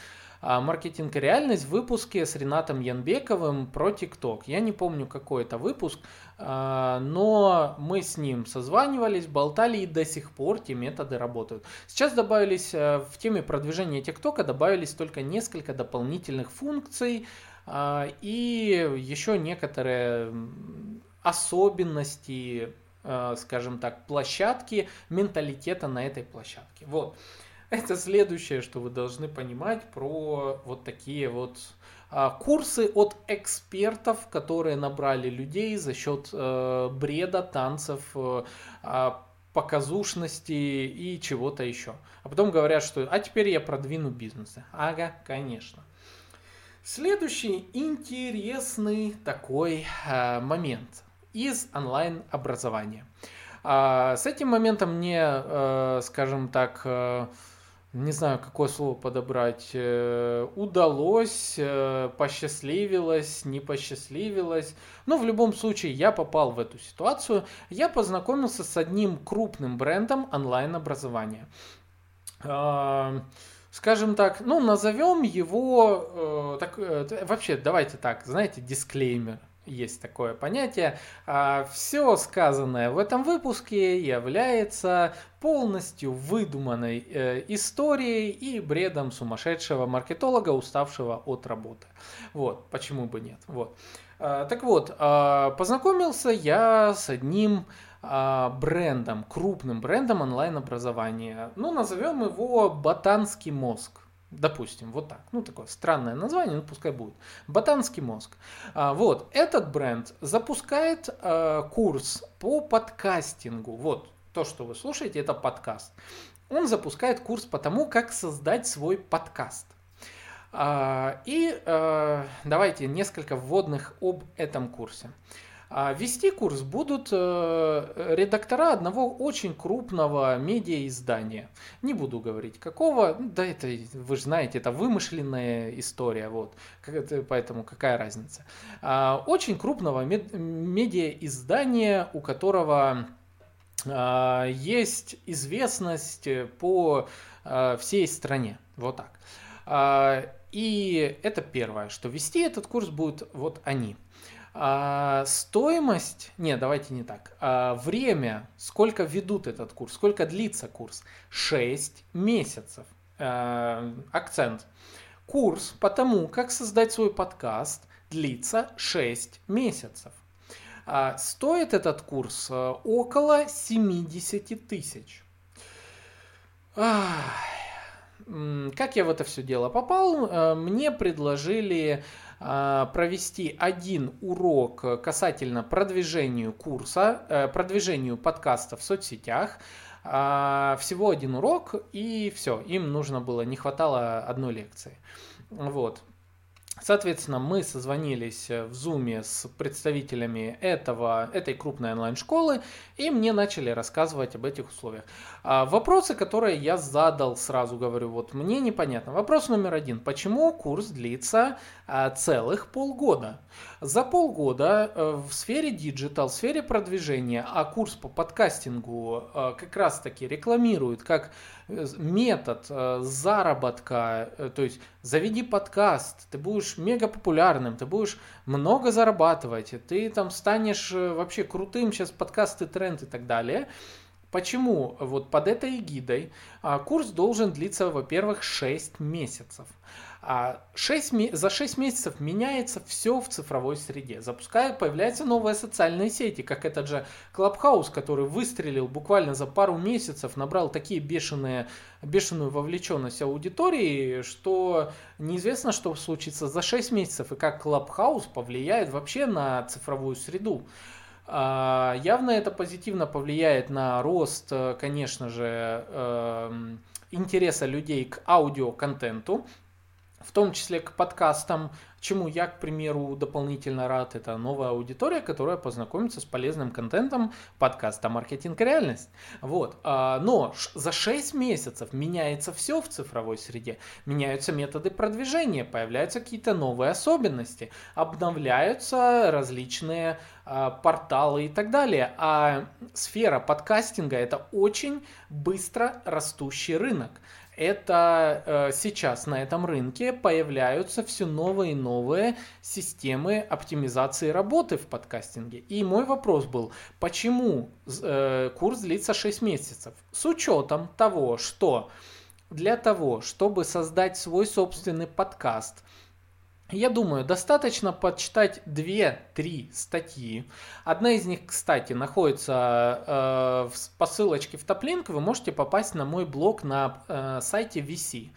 а, «Маркетинг и реальность» в выпуске с Ренатом Янбековым про ТикТок. Я не помню, какой это выпуск, но мы с ним созванивались, болтали, и до сих пор те методы работают. Сейчас добавились в теме продвижения ТикТока добавились только несколько дополнительных функций, и еще некоторые особенности, скажем так, площадки, менталитета на этой площадке. Вот. Это следующее, что вы должны понимать про вот такие вот а, курсы от экспертов, которые набрали людей за счет э, бреда, танцев, э, показушности и чего-то еще. А потом говорят, что а теперь я продвину бизнесы. Ага, конечно. Следующий интересный такой э, момент из онлайн-образования. Э, с этим моментом мне, э, скажем так, э, не знаю, какое слово подобрать, э, удалось, посчастливилось, не посчастливилось. Но в любом случае я попал в эту ситуацию. Я познакомился с одним крупным брендом онлайн-образования. Э, скажем так, ну, назовем его, так, вообще, давайте так, знаете, дисклеймер. Есть такое понятие. А, все сказанное в этом выпуске является полностью выдуманной э, историей и бредом сумасшедшего маркетолога, уставшего от работы. Вот, почему бы нет. Вот. А, так вот, а, познакомился я с одним а, брендом, крупным брендом онлайн-образования. Ну, назовем его «Ботанский мозг». Допустим, вот так. Ну, такое странное название, ну, пускай будет. Ботанский мозг. А, вот, этот бренд запускает а, курс по подкастингу. Вот, то, что вы слушаете, это подкаст. Он запускает курс по тому, как создать свой подкаст. А, и а, давайте несколько вводных об этом курсе. Вести курс будут э, редактора одного очень крупного медиа-издания. Не буду говорить какого, ну, да это, вы же знаете, это вымышленная история, вот, поэтому какая разница. А, очень крупного медиа-издания, у которого а, есть известность по всей стране, вот так. И это первое, что вести этот курс будут вот они – а, стоимость, не, давайте не так. А, время, сколько ведут этот курс, сколько длится курс? 6 месяцев. А, акцент. Курс по тому, как создать свой подкаст, длится 6 месяцев. А, стоит этот курс э, около 70 тысяч. Как я в это все дело попал? Э, мне предложили а, провести один урок касательно продвижению курса, э, продвижению подкаста в соцсетях. А, всего один урок, и все, им нужно было, не хватало одной лекции. Вот. Соответственно, мы созвонились в Zoom с представителями этого, этой крупной онлайн-школы, и мне начали рассказывать об этих условиях. А, вопросы, которые я задал, сразу говорю, вот мне непонятно. Вопрос номер один. Почему курс длится а, целых полгода? За полгода э, в сфере digital, в сфере продвижения, а курс по подкастингу э, как раз-таки рекламирует как метод заработка, то есть заведи подкаст, ты будешь мега популярным, ты будешь много зарабатывать, ты там станешь э, вообще крутым, сейчас подкасты, тренд и так далее. Почему вот под этой эгидой а, курс должен длиться, во-первых, 6 месяцев. А 6, за 6 месяцев меняется все в цифровой среде. Запускают, появляются новые социальные сети, как этот же Clubhouse, который выстрелил буквально за пару месяцев, набрал такие бешеные, бешеную вовлеченность аудитории, что неизвестно, что случится за 6 месяцев и как Clubhouse повлияет вообще на цифровую среду. А, явно это позитивно повлияет на рост, конечно же, эм, интереса людей к аудиоконтенту, в том числе к подкастам, чему я, к примеру, дополнительно рад. Это новая аудитория, которая познакомится с полезным контентом подкаста «Маркетинг и реальность». Вот. А, но за 6 месяцев меняется все в цифровой среде. Меняются методы продвижения, появляются какие-то новые особенности, обновляются различные а, порталы и так далее. А сфера подкастинга – это очень быстро растущий рынок это э, сейчас на этом рынке появляются все новые и новые системы оптимизации работы в подкастинге. И мой вопрос был, почему э, курс длится 6 месяцев? С учетом того, что для того, чтобы создать свой собственный подкаст – я думаю, достаточно почитать 2-3 статьи. Одна из них, кстати, находится э, в, по ссылочке в топлинк. Вы можете попасть на мой блог на э, сайте VC.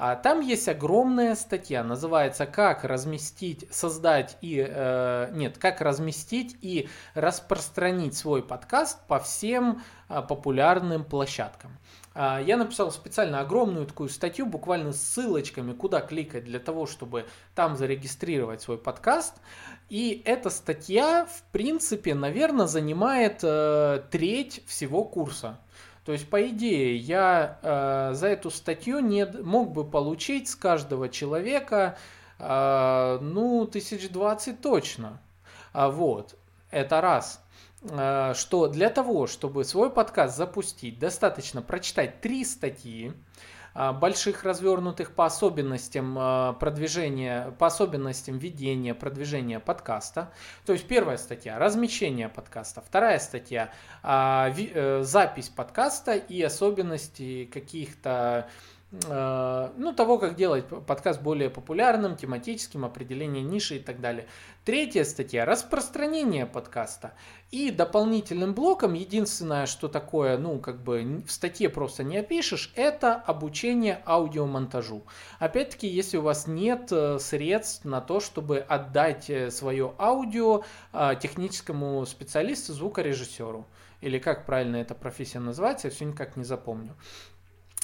А, там есть огромная статья, называется «Как разместить, создать и... Э, нет, как разместить и распространить свой подкаст по всем э, популярным площадкам». А, я написал специально огромную такую статью, буквально с ссылочками, куда кликать для того, чтобы там зарегистрировать свой подкаст. И эта статья, в принципе, наверное, занимает э, треть всего курса. То есть, по идее, я э, за эту статью не мог бы получить с каждого человека, э, ну, тысяч двадцать точно. А вот, это раз. Э, что для того, чтобы свой подкаст запустить, достаточно прочитать три статьи, больших развернутых по особенностям э, продвижения, по особенностям ведения, продвижения подкаста. То есть первая статья – размещение подкаста, вторая статья – запись подкаста и особенности каких-то Э, ну, того, как делать подкаст более популярным, тематическим, определение ниши и так далее. Третья статья – распространение подкаста. И дополнительным блоком, единственное, что такое, ну, как бы в статье просто не опишешь, это обучение аудиомонтажу. Опять-таки, если у вас нет э, средств на то, чтобы отдать э, свое аудио техническому специалисту, звукорежиссеру, или как правильно эта профессия называется, я все никак не запомню.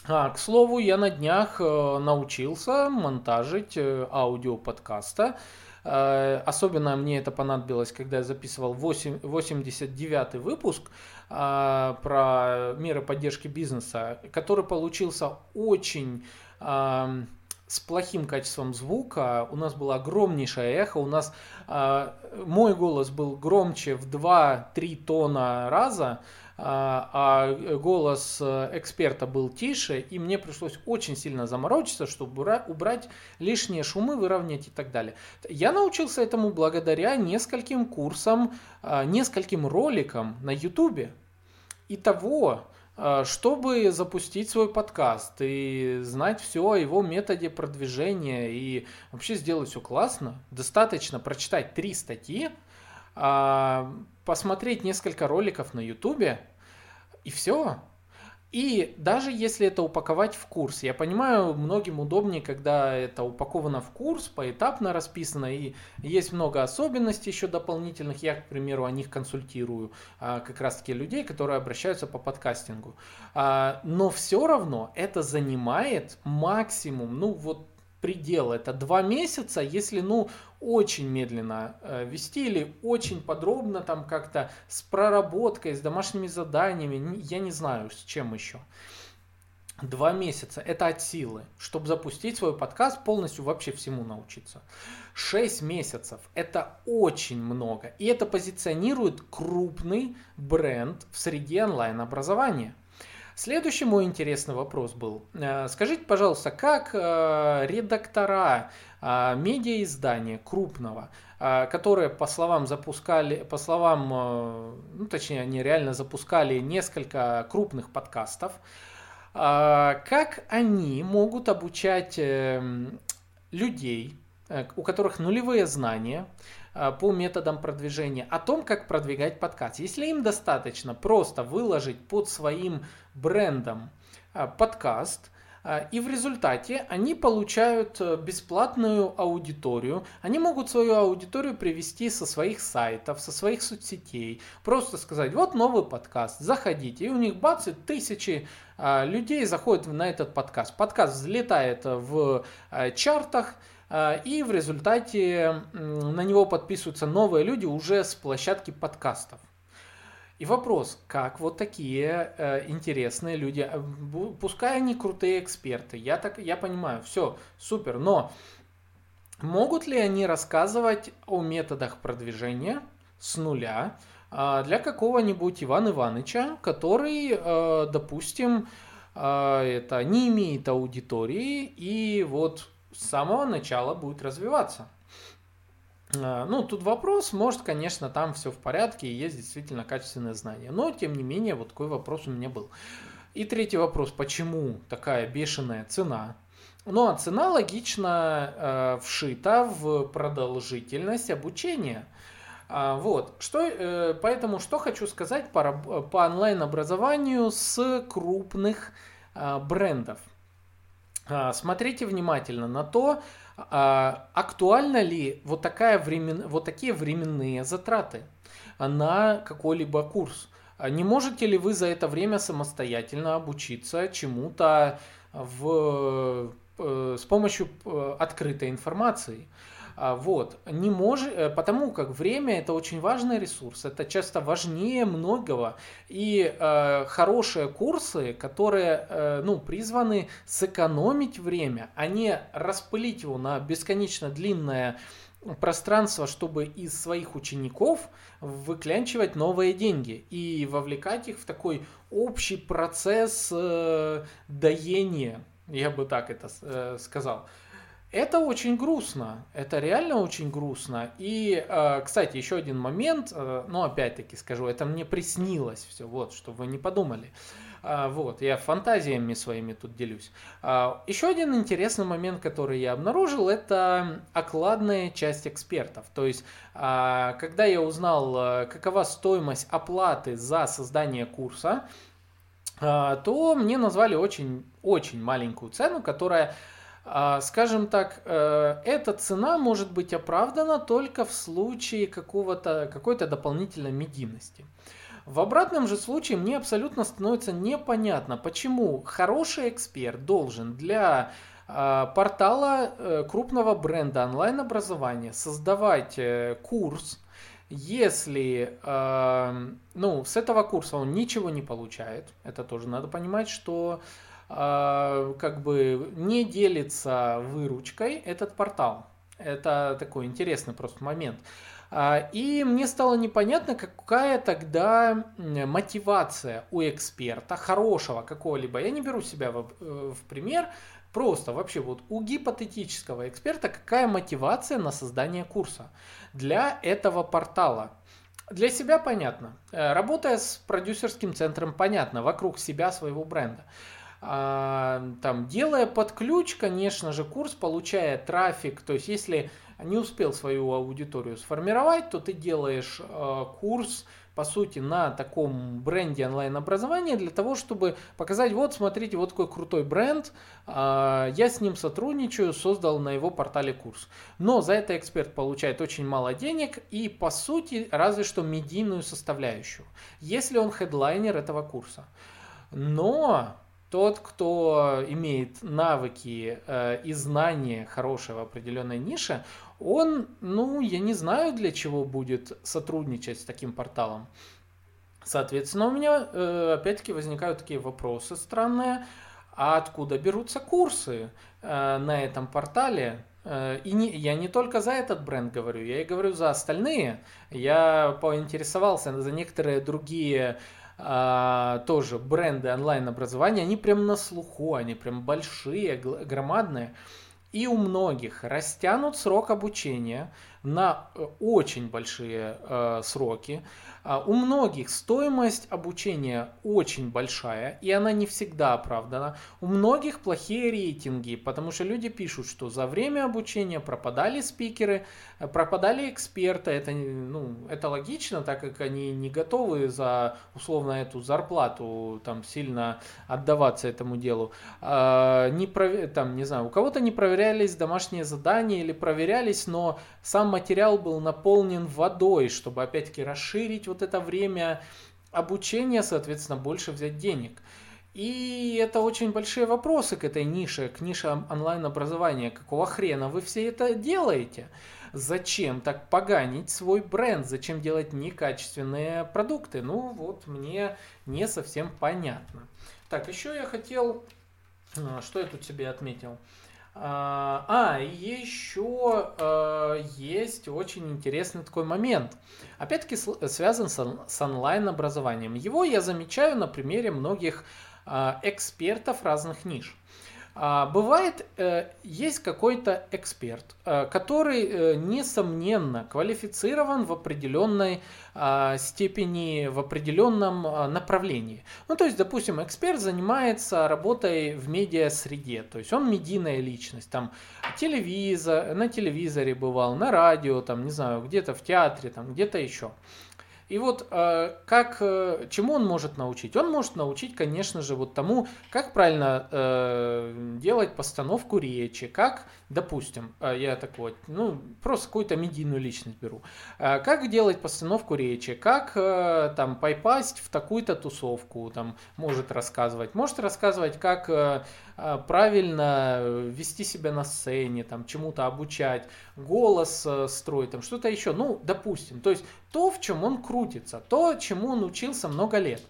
А, к слову, я на днях э, научился монтажить э, аудио подкаста. Э, особенно мне это понадобилось, когда я записывал 8, 89 выпуск про меры поддержки бизнеса, который получился очень э, с плохим качеством звука. У нас было огромнейшее эхо. У нас мой голос был громче в 2-3 тона раза. А, а голос э, эксперта был тише, и мне пришлось очень сильно заморочиться, чтобы убрать лишние шумы, выровнять и так далее. Я научился этому благодаря нескольким курсам, а, нескольким роликам на YouTube. Итого э, чтобы запустить свой подкаст и знать все о его методе продвижения и вообще сделать все классно, достаточно прочитать три статьи, а, посмотреть несколько роликов на ютубе и все. И даже если это упаковать в курс, я понимаю, многим удобнее, когда это упаковано в курс, поэтапно расписано, и есть много особенностей еще дополнительных. Я, к примеру, о них консультирую а, как раз-таки людей, которые обращаются по подкастингу. А, но все равно это занимает максимум, ну вот предел это два месяца, если ну очень медленно э, вести или очень подробно там как-то с проработкой, с домашними заданиями, я не знаю с чем еще. Два месяца – это от силы, чтобы запустить свой подкаст, полностью вообще всему научиться. Шесть месяцев – это очень много. И это позиционирует крупный бренд в среде онлайн-образования. Следующий мой интересный вопрос был. Э, скажите, пожалуйста, как э, редактора э, медиаиздания крупного, которые, по словам запускали, по словам, ну точнее, они реально запускали несколько крупных подкастов, как они могут обучать людей, у которых нулевые знания, по методам продвижения, о том, как продвигать подкаст. Если им достаточно просто выложить под своим брендом э, подкаст, э, и в результате они получают бесплатную аудиторию. Они могут свою аудиторию привести со своих сайтов, со своих соцсетей. Просто сказать, вот новый подкаст, заходите. И у них бац, и тысячи людей заходят на этот подкаст. Подкаст взлетает в чартах. А, и в результате на него подписываются новые люди уже с площадки подкастов. И вопрос, как вот такие э, интересные люди, э, пускай они крутые эксперты, я так, я понимаю, все супер, но могут ли они рассказывать о методах продвижения с нуля э, для какого-нибудь Ивана Ивановича, который, э, допустим, э, это не имеет аудитории и вот с самого начала будет развиваться. А, ну, тут вопрос, может, конечно, там все в порядке и есть действительно качественные знания. Но, тем не менее, вот такой вопрос у меня был. И третий вопрос, почему такая бешеная цена? Ну, а цена логично э, вшита в продолжительность обучения. А, вот, что, э, поэтому что хочу сказать по, по онлайн-образованию с крупных э, брендов – смотрите внимательно на то, а, актуальна ли вот, такая времен... вот такие временные затраты на какой-либо курс. А не можете ли вы за это время самостоятельно обучиться чему-то в... Э, с помощью э, открытой информации? А, вот, не может, э, потому как время это очень важный ресурс, это часто важнее многого. И э, хорошие курсы, которые э, ну, призваны сэкономить время, а не распылить его на бесконечно длинное пространство, чтобы из своих учеников выклянчивать новые деньги и вовлекать их в такой общий процесс э, доения, я бы так это э, сказал. Это очень грустно, это реально очень грустно. И, э, кстати, еще один момент, э, ну, опять-таки скажу, это мне приснилось все, вот, чтобы вы не подумали. А, вот, я фантазиями своими тут делюсь. Еще один интересный момент, который я обнаружил, это окладная часть экспертов. То есть, когда я узнал, э, какова стоимость оплаты за создание курса, то мне назвали очень, очень маленькую цену, которая скажем так, э, эта цена может быть оправдана только в случае какого-то, какой-то дополнительной медийности. В обратном же случае мне абсолютно становится непонятно, почему хороший эксперт должен для а, портала э, крупного бренда онлайн-образования создавать э, курс, если ну, с этого курса он ничего не получает, это тоже надо понимать, что а, как бы не делится выручкой этот портал. Это такой интересный просто момент. А, и мне стало непонятно, какая тогда мотивация у эксперта, хорошего какого-либо. Я не беру себя в, э, в пример, просто вообще вот у гипотетического эксперта какая мотивация на создание курса для этого портала. Для себя понятно. Работая с продюсерским центром, понятно, вокруг себя своего бренда. А, там, делая под ключ, конечно же, курс, получая трафик, то есть если не успел свою аудиторию сформировать, то ты делаешь э, курс, по сути, на таком бренде онлайн-образования для того, чтобы показать, вот, смотрите, вот такой крутой бренд, э, я с ним сотрудничаю, создал на его портале курс. Но за это эксперт получает очень мало денег и, по сути, разве что медийную составляющую, если он хедлайнер этого курса. Но тот, кто имеет навыки э, и знания хорошие в определенной нише, он, ну, я не знаю, для чего будет сотрудничать с таким порталом. Соответственно, у меня э, опять-таки возникают такие вопросы странные. А откуда берутся курсы э, на этом портале? Э, и не, я не только за этот бренд говорю, я и говорю за остальные. Я поинтересовался за некоторые другие а, тоже бренды онлайн-образования, они прям на слуху, они прям большие, громадные. И у многих растянут срок обучения на э, очень большие э, сроки. А у многих стоимость обучения очень большая, и она не всегда оправдана. У многих плохие рейтинги, потому что люди пишут, что за время обучения пропадали спикеры, э, пропадали эксперты. Это, ну, это логично, так как они не готовы за условно эту зарплату там сильно отдаваться этому делу. А, не пров... там, не знаю, у кого-то не проверялись домашние задания или проверялись, но сам материал был наполнен водой, чтобы опять-таки расширить вот это время обучения, соответственно, больше взять денег. И это очень большие вопросы к этой нише, к нише онлайн-образования. Какого хрена вы все это делаете? Зачем так поганить свой бренд? Зачем делать некачественные продукты? Ну вот мне не совсем понятно. Так, еще я хотел... А, что я тут себе отметил? А, а еще э, есть очень интересный такой момент. Опять-таки связан с онлайн-образованием. Его я замечаю на примере многих а, экспертов разных ниш. А, бывает, э, есть какой-то эксперт, э, который, э, несомненно, квалифицирован в определенной а, степени, в определенном направлении. Ну, то есть, допустим, эксперт занимается работой в медиа-среде, то есть он медийная личность, там, телевизор, на телевизоре бывал, на радио, там, не знаю, где-то в театре, там, где-то еще. И вот э, как, э, чему он может научить? Он может научить, конечно же, вот тому, как правильно э, делать постановку речи, как, допустим, я так вот, ну, просто какую-то медийную личность беру, как делать постановку речи, как там попасть в такую-то тусовку, там, может рассказывать, может рассказывать, как правильно вести себя на сцене, там, чему-то обучать, голос строить, там, что-то еще, ну, допустим, то есть то, в чем он крутится, то, чему он учился много лет.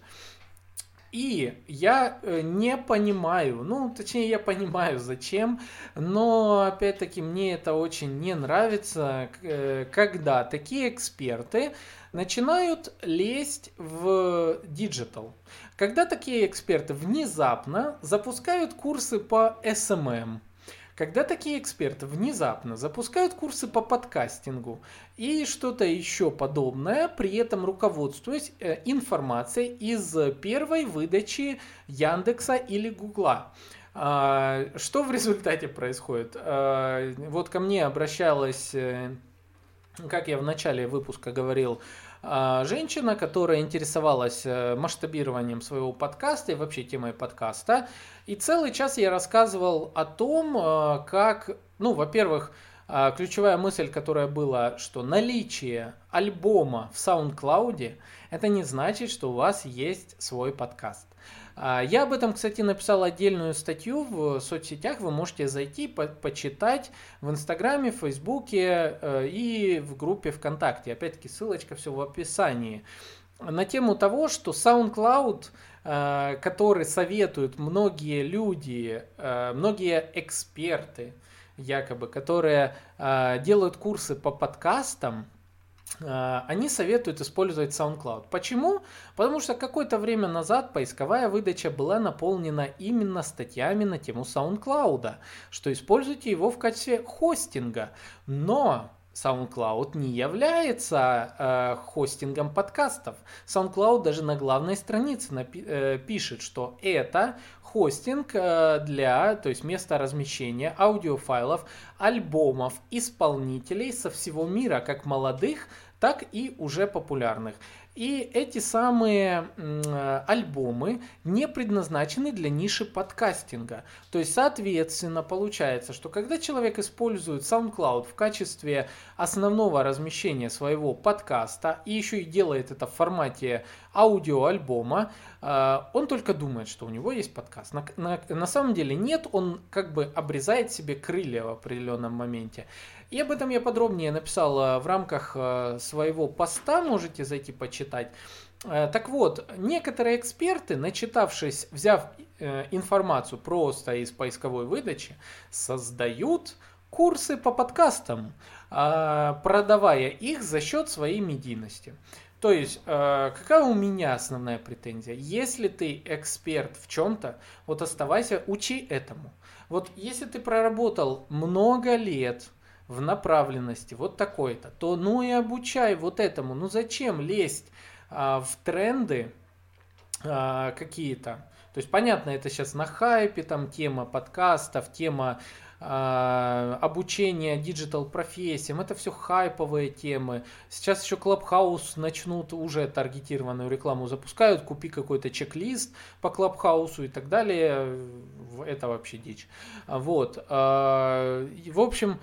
И я э, не понимаю, ну, точнее, я понимаю, зачем, но, опять-таки, мне это очень не нравится, э, когда такие эксперты начинают лезть в digital. Когда такие эксперты внезапно запускают курсы по SMM, когда такие эксперты внезапно запускают курсы по подкастингу и что-то еще подобное, при этом руководствуясь э, информацией из первой выдачи Яндекса или Гугла. А, что в результате происходит? А, вот ко мне обращалась, э, как я в начале выпуска говорил, женщина, которая интересовалась э, масштабированием своего подкаста и вообще темой подкаста. И целый час я рассказывал о том, э, как, ну, во-первых, э, ключевая мысль, которая была, что наличие альбома в SoundCloud это не значит, что у вас есть свой подкаст. А, я об этом, кстати, написал отдельную статью в соцсетях. Вы можете зайти, по почитать в Инстаграме, в Фейсбуке э, и в группе ВКонтакте. Опять-таки, ссылочка все в описании. На тему того, что SoundCloud, э, который советуют многие люди, э, многие эксперты, якобы, которые делают курсы по подкастам, они советуют использовать SoundCloud. Почему? Потому что какое-то время назад поисковая выдача была наполнена именно статьями на тему SoundCloud, что используйте его в качестве хостинга. Но SoundCloud не является э, хостингом подкастов. SoundCloud даже на главной странице напи- э, пишет, что это хостинг э, для, то есть место размещения аудиофайлов, альбомов, исполнителей со всего мира, как молодых, так и уже популярных. И эти самые э, альбомы не предназначены для ниши подкастинга. То есть, соответственно, получается, что когда человек использует SoundCloud в качестве основного размещения своего подкаста и еще и делает это в формате аудиоальбома, э, он только думает, что у него есть подкаст. На, на, на самом деле нет, он как бы обрезает себе крылья в определенном моменте. И об этом я подробнее написал э, в рамках э, своего поста, можете зайти почитать. Э, так вот, некоторые эксперты, начитавшись, взяв информацию просто из поисковой выдачи, создают курсы по подкастам, продавая их за счет своей медийности. То есть, какая у меня основная претензия? Если ты эксперт в чем-то, вот оставайся, учи этому. Вот если ты проработал много лет, в направленности вот такой-то, то ну и обучай вот этому. Ну зачем лезть а, в тренды а, какие-то? То есть понятно, это сейчас на хайпе, там тема подкастов, тема э, обучения digital профессиям, это все хайповые темы. Сейчас еще Clubhouse начнут уже таргетированную рекламу запускают, купи какой-то чек-лист по Клабхаусу и так далее. Это вообще дичь. Вот. Э, в общем,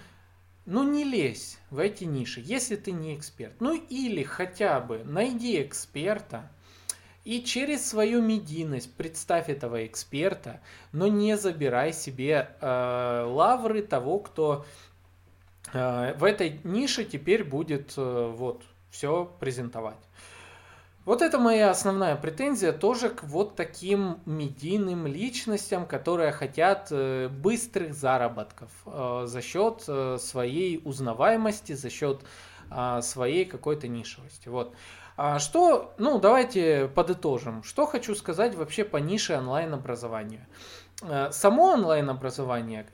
ну не лезь в эти ниши, если ты не эксперт. Ну или хотя бы найди эксперта и через свою медийность представь этого эксперта, но не забирай себе э, лавры того, кто э, в этой нише теперь будет э, вот все презентовать. Вот это моя основная претензия тоже к вот таким медийным личностям, которые хотят э, быстрых заработков э, за счет э, своей узнаваемости, за счет своей какой-то нишевости. Вот. А что, ну давайте подытожим. Что хочу сказать вообще по нише онлайн-образования. Само онлайн-образование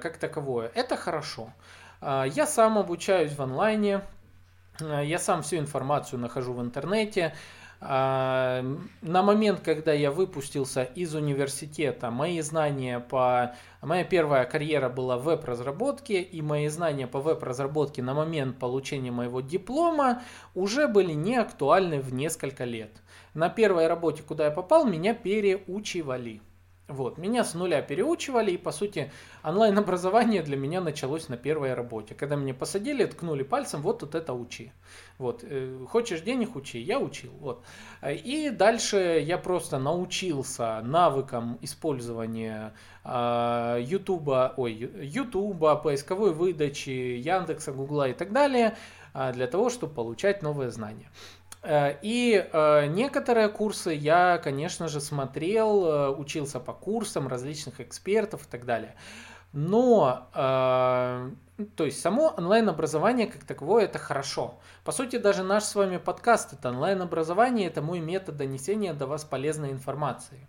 как таковое, это хорошо. Я сам обучаюсь в онлайне, я сам всю информацию нахожу в интернете. А, на момент, когда я выпустился из университета, мои знания по... Моя первая карьера была в веб-разработке, и мои знания по веб-разработке на момент получения моего диплома уже были не актуальны в несколько лет. На первой работе, куда я попал, меня переучивали. Вот, меня с нуля переучивали, и, по сути, онлайн-образование для меня началось на первой работе. Когда меня посадили, ткнули пальцем, вот тут это учи. Вот, э, хочешь денег учи, я учил. Вот. И дальше я просто научился навыкам использования э, Ютуба, ой, Ютуба, поисковой выдачи, Яндекса, Гугла и так далее, э, для того, чтобы получать новые знания. Э, и э, некоторые курсы я, конечно же, смотрел, э, учился по курсам различных экспертов и так далее. Но, то есть само онлайн-образование как таковое это хорошо. По сути, даже наш с вами подкаст это онлайн-образование, это мой метод донесения до вас полезной информации.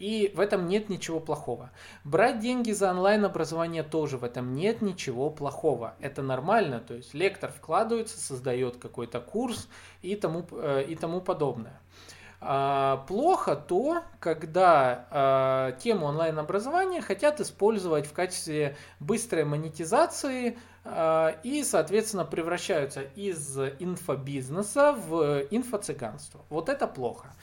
И в этом нет ничего плохого. Брать деньги за онлайн-образование тоже в этом нет ничего плохого. Это нормально, то есть лектор вкладывается, создает какой-то курс и тому, э, и тому подобное. А, плохо то, когда а, тему онлайн-образования хотят использовать в качестве быстрой монетизации а, и, соответственно, превращаются из инфобизнеса в инфо-цыганство. Вот это плохо.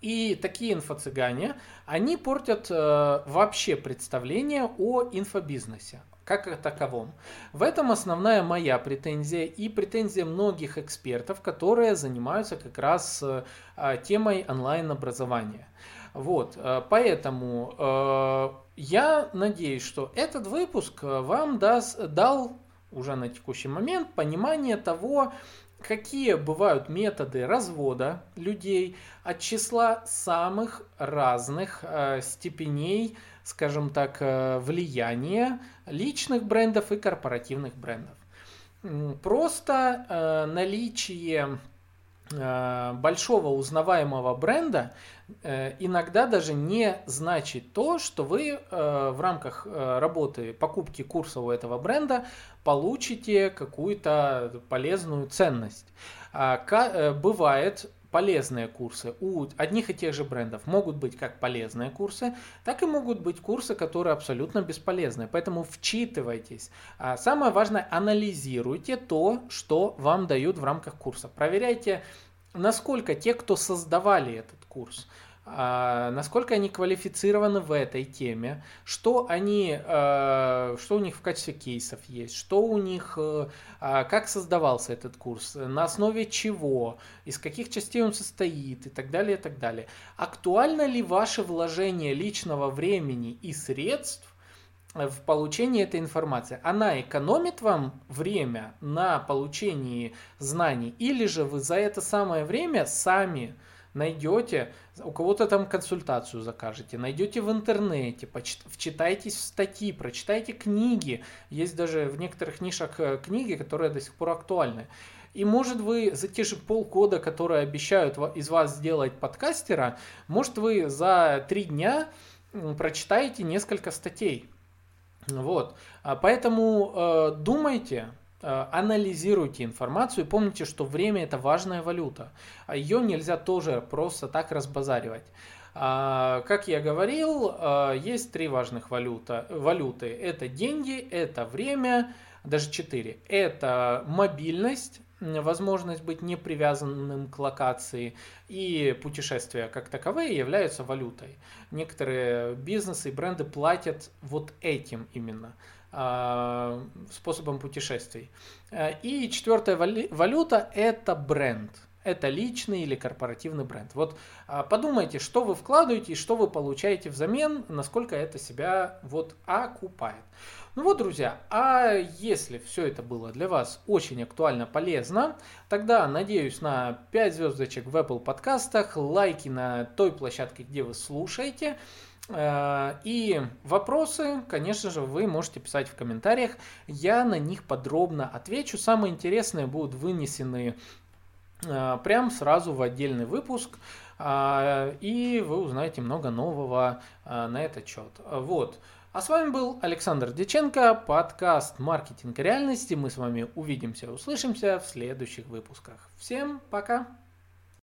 И такие инфо-цыгане, они портят э, вообще представление о инфобизнесе как о таковом. В этом основная моя претензия и претензия многих экспертов, которые занимаются как раз э, темой онлайн-образования. Вот, э, поэтому э, я надеюсь, что этот выпуск вам даст, дал уже на текущий момент понимание того, какие бывают методы развода людей от числа самых разных э, степеней, скажем так, э, влияния личных брендов и корпоративных брендов. Просто э, наличие э, большого узнаваемого бренда э, иногда даже не значит то, что вы э, в рамках работы покупки курса у этого бренда получите какую-то полезную ценность. А, бывает полезные курсы у одних и тех же брендов могут быть как полезные курсы, так и могут быть курсы, которые абсолютно бесполезны. Поэтому вчитывайтесь. А самое важное, анализируйте то, что вам дают в рамках курса. Проверяйте, насколько те, кто создавали этот курс, насколько они квалифицированы в этой теме, что они, а, что у них в качестве кейсов есть, что у них, э, а, как создавался этот курс, на основе чего, из каких частей он состоит? И так далее, и так далее. Актуально ли ваше вложение личного времени и средств в получении этой информации. Она экономит вам время на получении знаний, или же вы за это самое время сами найдете, у кого-то там консультацию закажете, найдете в интернете, вчитайтесь в статьи, прочитайте книги. Есть даже в некоторых нишах э, книги, которые до сих пор актуальны. И может вы за те же полгода, которые обещают из вас сделать подкастера, может вы за три дня прочитаете несколько статей. Вот. А поэтому э, думайте, анализируйте информацию и помните, что время это важная валюта. А Ее нельзя тоже просто так разбазаривать. А, как я говорил, э, есть три важных валюта, валюты. Это деньги, это время, даже четыре. Это мобильность, возможность быть не привязанным к локации и путешествия как таковые являются валютой. Некоторые бизнесы и бренды платят вот этим именно. А, способом путешествий. Э, и четвертая валюта – это бренд. Это личный или корпоративный бренд. Вот а, подумайте, что вы вкладываете и что вы получаете взамен, насколько это себя вот окупает. Ну вот, друзья, а если все это было для вас очень актуально, полезно, тогда надеюсь на 5 звездочек в Apple подкастах, лайки на той площадке, где вы слушаете. Э, и вопросы, конечно же, вы можете писать в комментариях. Я на них подробно отвечу. Самые интересные будут вынесены э, прям сразу в отдельный выпуск. Э, и вы узнаете много нового на этот счет. Вот. А с вами был Александр Деченко, подкаст «Маркетинг реальности». Мы с вами увидимся, услышимся в следующих выпусках. Всем пока!